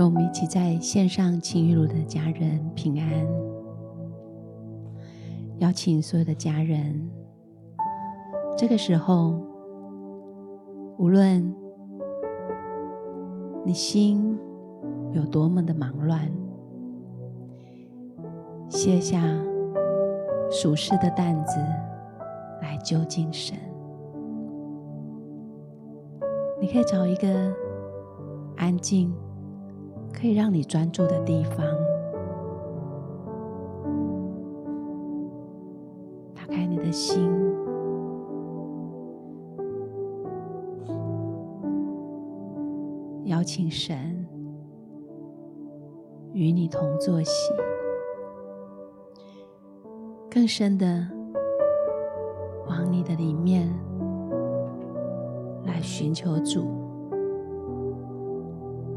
跟我们一起在线上情雨露的家人平安，邀请所有的家人，这个时候，无论你心有多么的忙乱，卸下属世的担子来就近神。你可以找一个安静、可以让你专注的地方，打开你的心，邀请神与你同坐席，更深的往你的里面。来寻求主，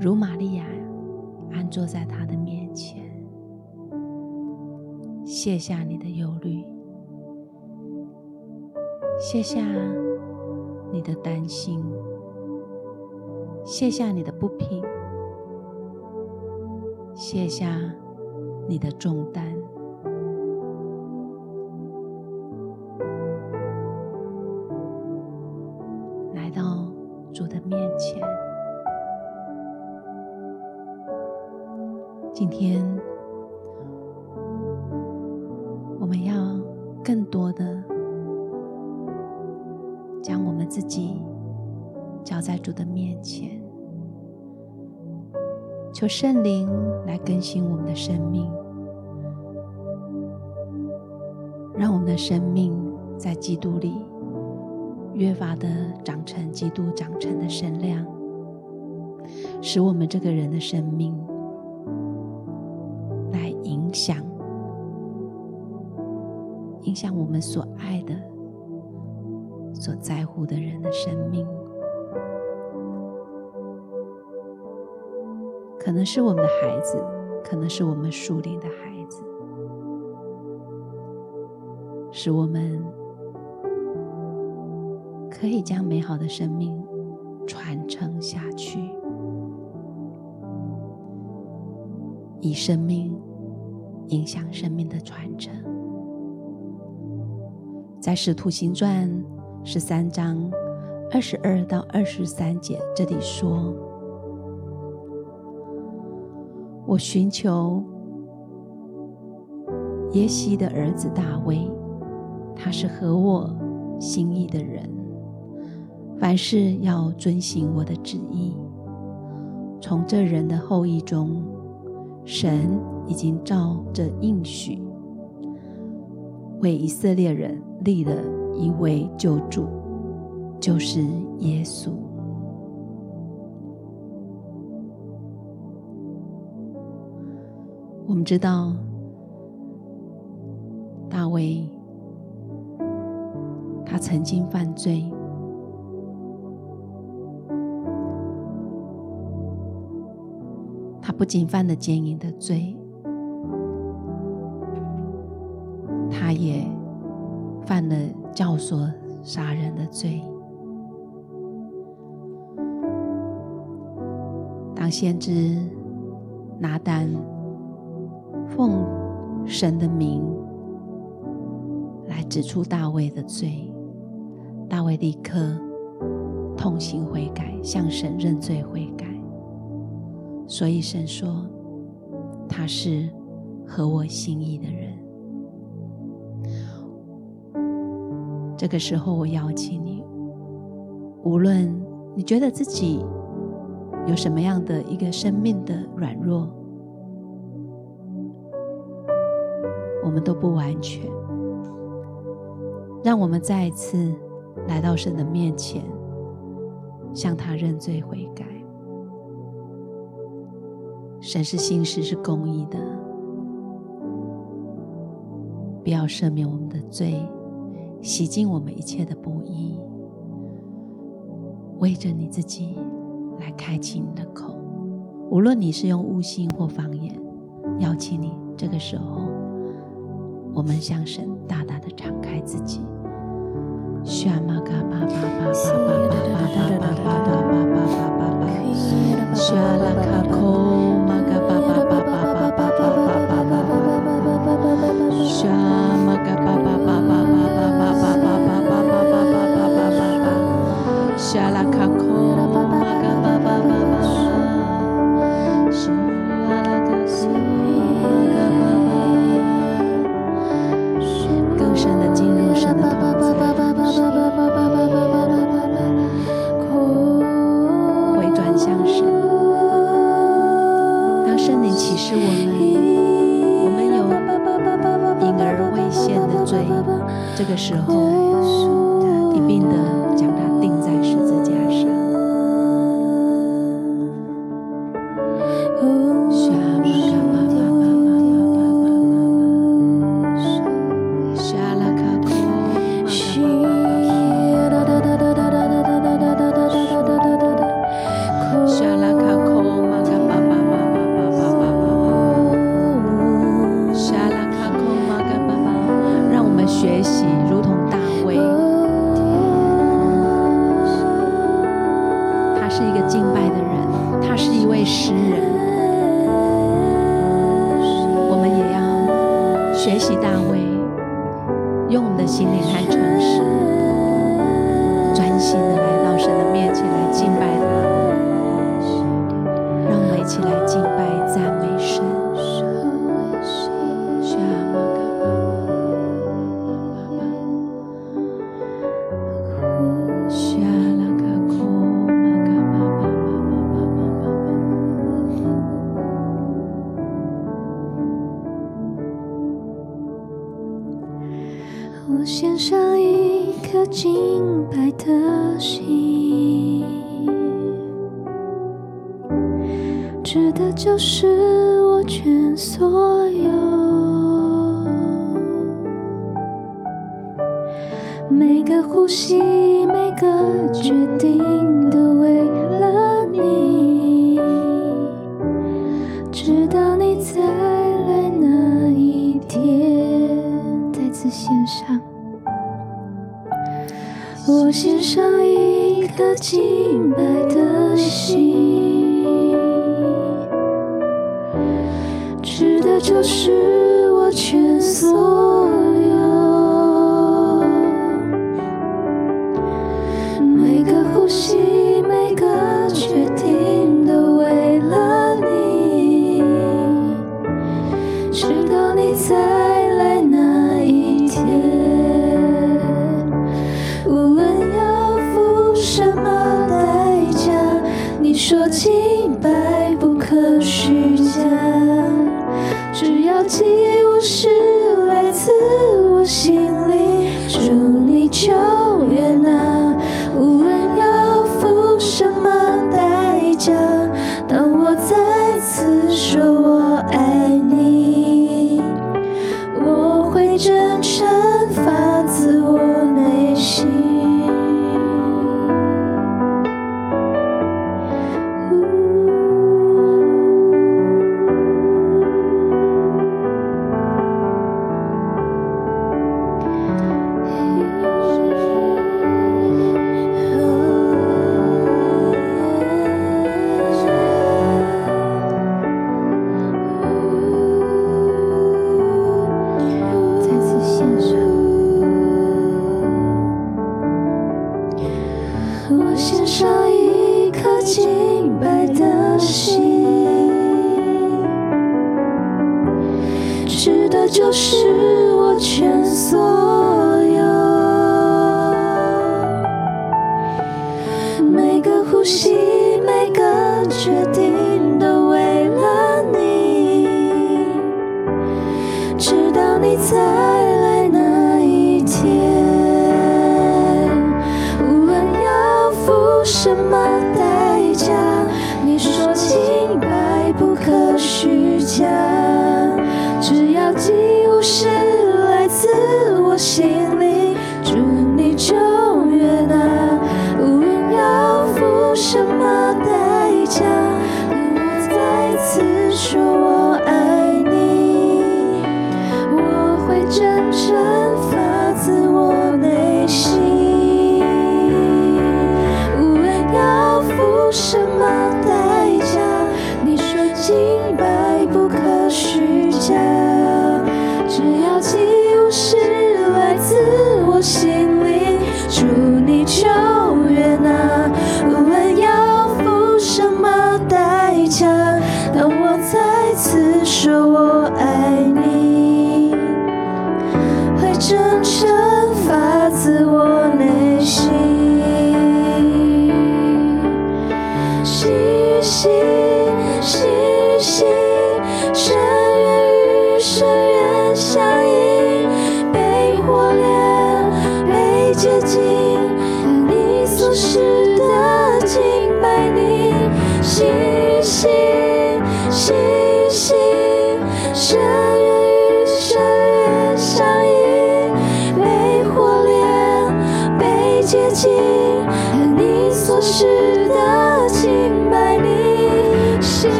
如玛利亚安坐在他的面前，卸下你的忧虑，卸下你的担心，卸下你的不平，卸下你的重担。今天，我们要更多的将我们自己交在主的面前，求圣灵来更新我们的生命，让我们的生命在基督里越发的长成基督长成的身量，使我们这个人的生命。影响，影响我们所爱的、所在乎的人的生命，可能是我们的孩子，可能是我们属灵的孩子，使我们可以将美好的生命传承下去，以生命。影响生命的传承，在《使徒行传》十三章二十二到二十三节这里说：“我寻求耶西的儿子大卫，他是合我心意的人，凡事要遵行我的旨意。从这人的后裔中，神。”已经照着应许，为以色列人立了一位救主，就是耶稣。我们知道，大卫他曾经犯罪，不仅犯了奸淫的罪。他也犯了教唆杀人的罪。当先知拿单奉神的名来指出大卫的罪，大卫立刻痛心悔改，向神认罪悔。所以神说他是合我心意的人。这个时候，我邀请你，无论你觉得自己有什么样的一个生命的软弱，我们都不完全。让我们再一次来到神的面前，向他认罪悔改。神是信实是公义的，不要赦免我们的罪。洗净我们一切的不义，为着你自己来开启你的口。无论你是用悟性或方言，邀请你这个时候，我们向神大大的敞开自己。Shalaka ko magababa. 指的就是我全所有，每个呼吸，每个决定都为了你，直到你再来那一天，再次献上。我献上一个敬拜。是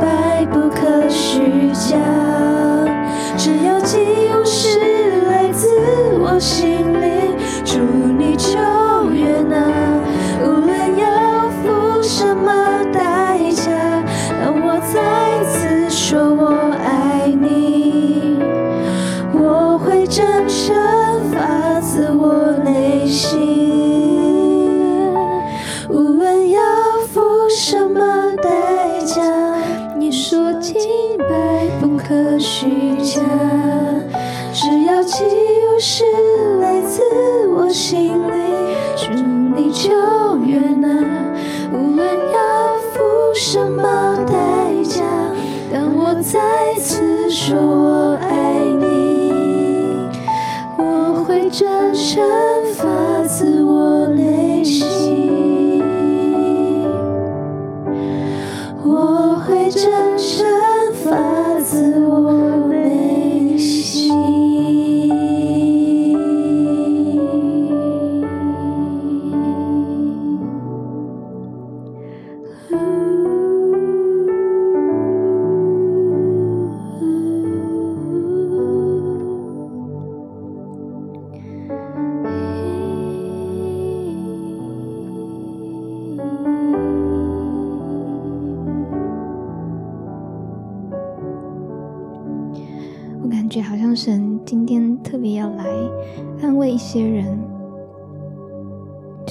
白不可虚假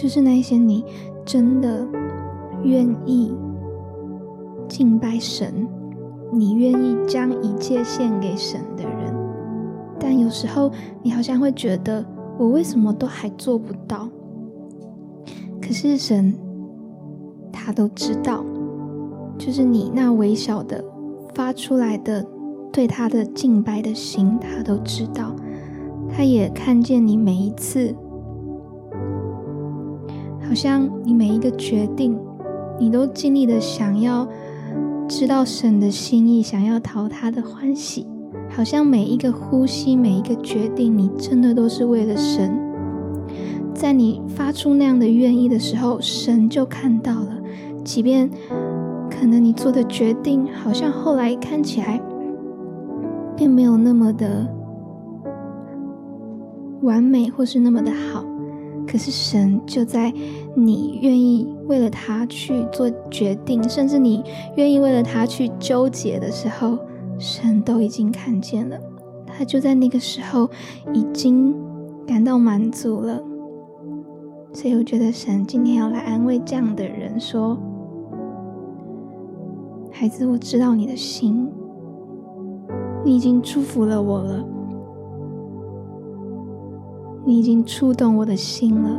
是那些你真的愿意敬拜神，你愿意将一切献给神的人，但有时候你好像会觉得，我为什么都还做不到？可是神他都知道，就是你那微小的发出来的。对他的敬拜的心，他都知道，他也看见你每一次，好像你每一个决定，你都尽力的想要知道神的心意，想要讨他的欢喜，好像每一个呼吸，每一个决定，你真的都是为了神。在你发出那样的愿意的时候，神就看到了，即便可能你做的决定，好像后来看起来。并没有那么的完美，或是那么的好，可是神就在你愿意为了他去做决定，甚至你愿意为了他去纠结的时候，神都已经看见了，他就在那个时候已经感到满足了。所以我觉得神今天要来安慰这样的人说：“孩子，我知道你的心。”你已经祝福了我了，你已经触动我的心了。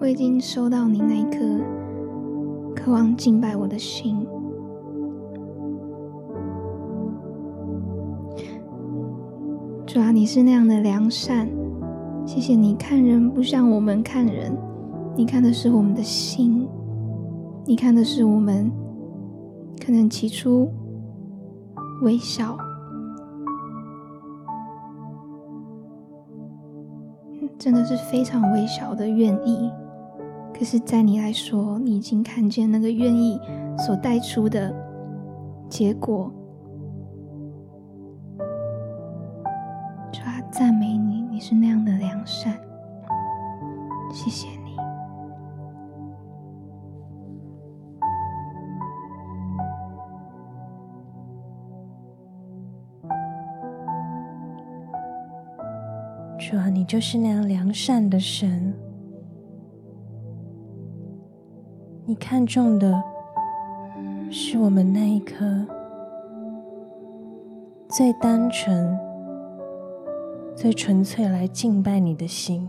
我已经收到你那一颗渴望敬拜我的心。主啊，你是那样的良善，谢谢你看人不像我们看人，你看的是我们的心，你看的是我们可能起初微笑，真的是非常微小的愿意，可是，在你来说，你已经看见那个愿意所带出的结果。赞美你，你是那样善，谢谢你。主啊，你就是那样良善的神，你看中的是我们那一颗最单纯。最纯粹来敬拜你的心，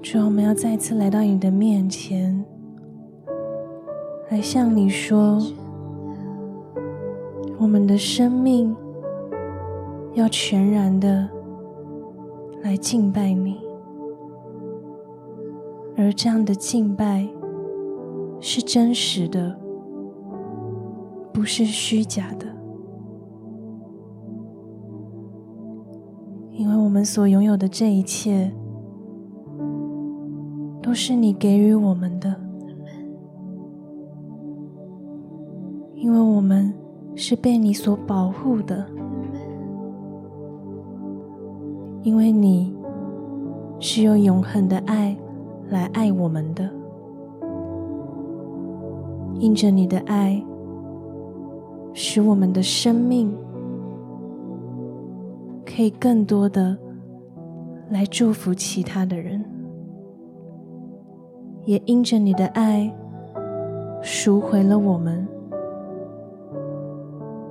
主，我们要再次来到你的面前，来向你说，我们的生命要全然的来敬拜你，而这样的敬拜是真实的，不是虚假的。们所拥有的这一切，都是你给予我们的。因为我们是被你所保护的。因为你是用永恒的爱来爱我们的。因着你的爱，使我们的生命。可以更多的来祝福其他的人，也因着你的爱赎回了我们，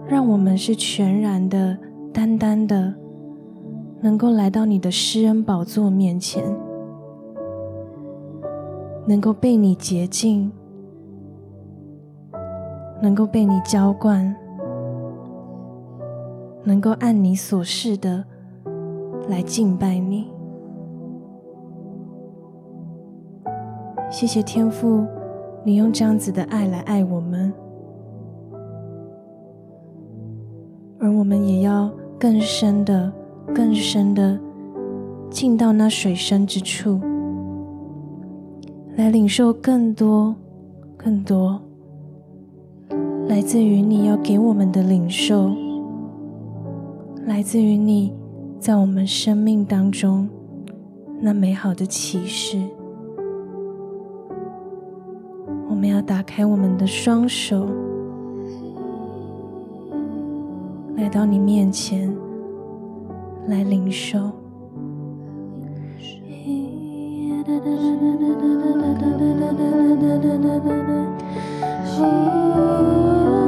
让我们是全然的、单单的，能够来到你的施恩宝座面前，能够被你洁净，能够被你浇灌。能够按你所示的来敬拜你，谢谢天父，你用这样子的爱来爱我们，而我们也要更深的、更深的进到那水深之处，来领受更多、更多来自于你要给我们的领受。来自于你在我们生命当中那美好的启示。我们要打开我们的双手来到你面前来领受。领受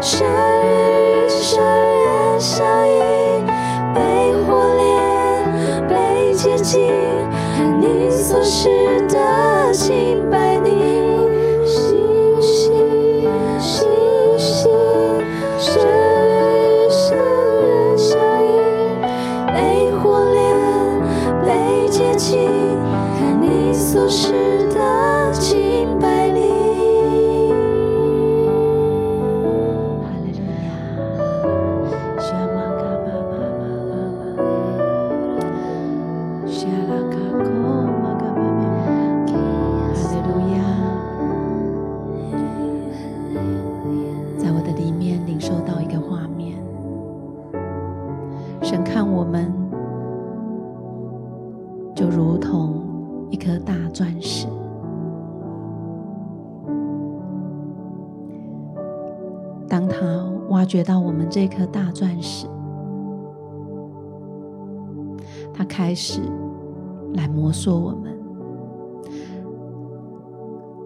闪与闪月相映，被火炼，被接近，你所示的清白。大钻石，当他挖掘到我们这颗大钻石，它开始来摩挲我们，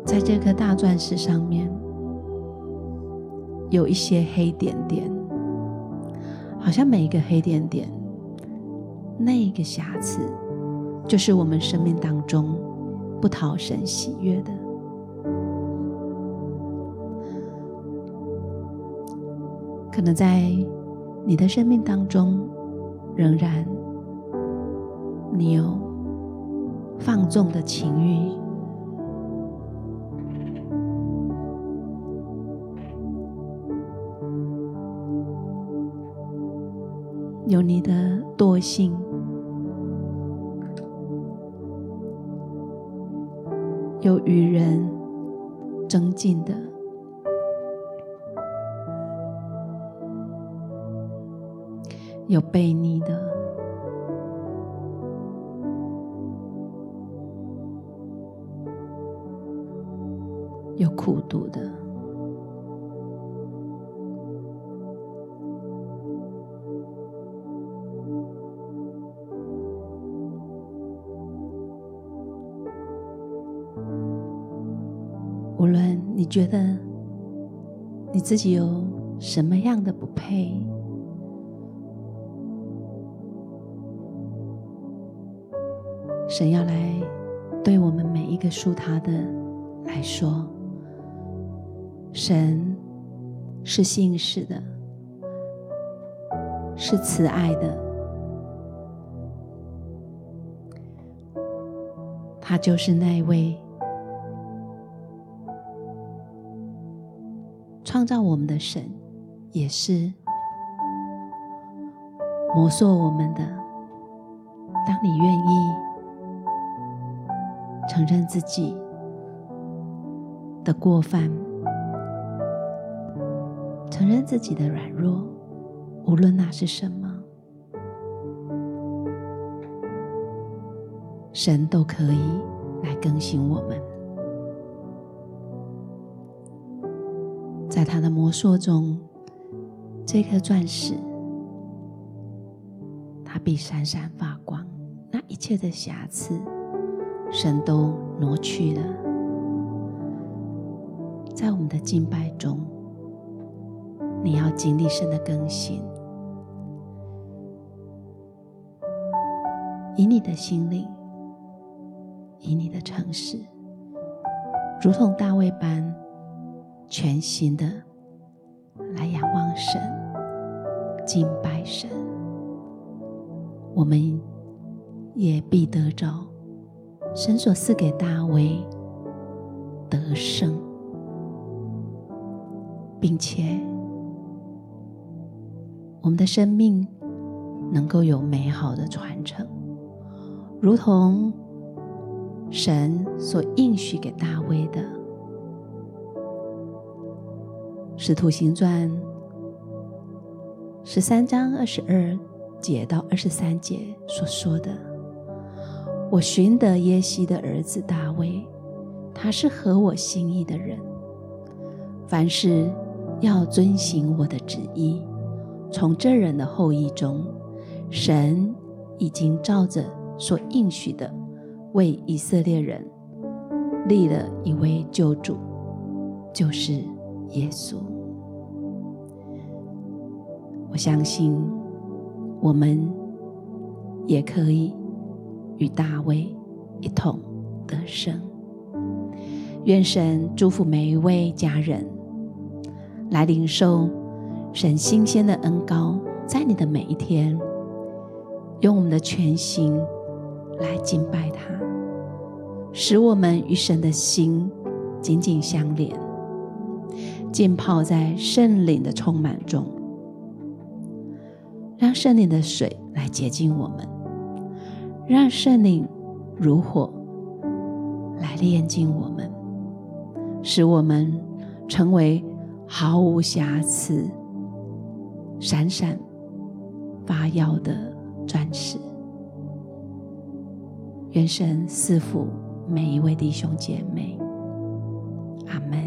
在这颗大钻石上面有一些黑点点，好像每一个黑点点，那个瑕疵，就是我们生命当中不讨神喜悦的。可能在你的生命当中，仍然你有放纵的情欲，有你的惰性，有与人增进的。有悖逆的，有苦读的。觉得你自己有什么样的不配。神要来对我们每一个属他的来说，神是信实的，是慈爱的，他就是那位创造我们的神，也是摩挲我们的。当你愿意。承认自己的过犯，承认自己的软弱，无论那是什么，神都可以来更新我们。在他的摩挲中，这颗钻石，它必闪闪发光，那一切的瑕疵。神都挪去了，在我们的敬拜中，你要经历神的更新，以你的心灵，以你的诚实，如同大卫般全心的来仰望神、敬拜神，我们也必得着。神所赐给大卫得胜，并且我们的生命能够有美好的传承，如同神所应许给大卫的，《使徒行传》十三章二十二节到二十三节所说的。我寻得耶西的儿子大卫，他是合我心意的人。凡事要遵行我的旨意。从这人的后裔中，神已经照着所应许的，为以色列人立了一位救主，就是耶稣。我相信，我们也可以与大卫一同得胜。愿神祝福每一位家人，来领受神新鲜的恩膏，在你的每一天，用我们的全心来敬拜他，使我们与神的心紧紧相连，浸泡在圣灵的充满中，让圣灵的水来洁净我们，让圣灵如火来炼净我们。使我们成为毫无瑕疵、闪闪发耀的钻石。愿神赐福每一位弟兄姐妹。阿门。